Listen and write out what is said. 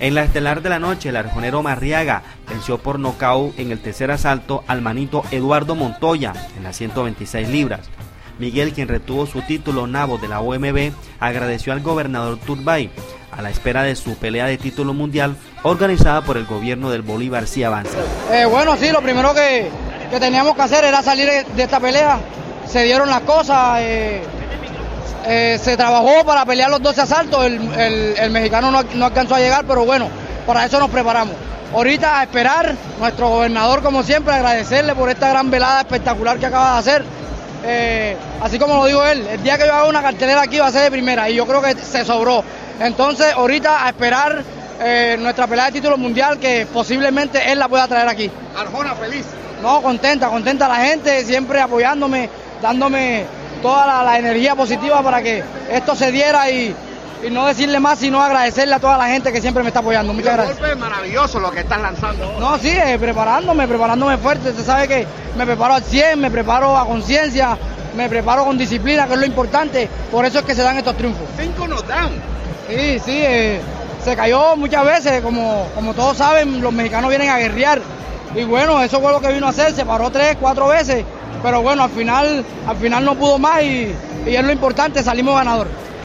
En la estelar de la noche, el arjonero Marriaga venció por nocaut en el tercer asalto al manito Eduardo Montoya en las 126 libras. Miguel, quien retuvo su título nabo de la OMB, agradeció al gobernador Turbay a la espera de su pelea de título mundial organizada por el gobierno del Bolívar si avanza. Eh, bueno, sí, lo primero que, teníamos que hacer era salir de esta pelea. Se dieron las cosas. Eh, eh, se trabajó para pelear los 12 asaltos, el, mexicano no, alcanzó a llegar, pero bueno, para eso nos preparamos. Ahorita a esperar, nuestro gobernador como siempre, agradecerle por esta gran velada espectacular que acaba de hacer. Eh, así como lo dijo él, el día que yo haga una cartelera aquí va a ser de primera y yo creo que se sobró. Entonces ahorita a esperar eh, nuestra pelea de título mundial que posiblemente él la pueda traer aquí. Arjona, feliz. No, contenta, contenta la gente, siempre apoyándome, dándome toda la, energía positiva para que esto se diera y, no decirle más, sino agradecerle a toda la gente que siempre me está apoyando. Muchas gracias. Golpe maravilloso lo que estás lanzando. No, sí, eh, preparándome, preparándome fuerte. Usted sabe que me preparo al 100, me preparo a conciencia, me preparo con disciplina, que es lo importante. Por eso es que se dan estos triunfos. Cinco nos dan. Sí, sí, eh, se cayó muchas veces. Como, como todos saben, los mexicanos vienen a guerrear. Y bueno, eso fue lo que vino a hacer. Se paró tres, cuatro veces pero bueno, al final, al final no pudo más y, y es lo importante, salimos ganadores.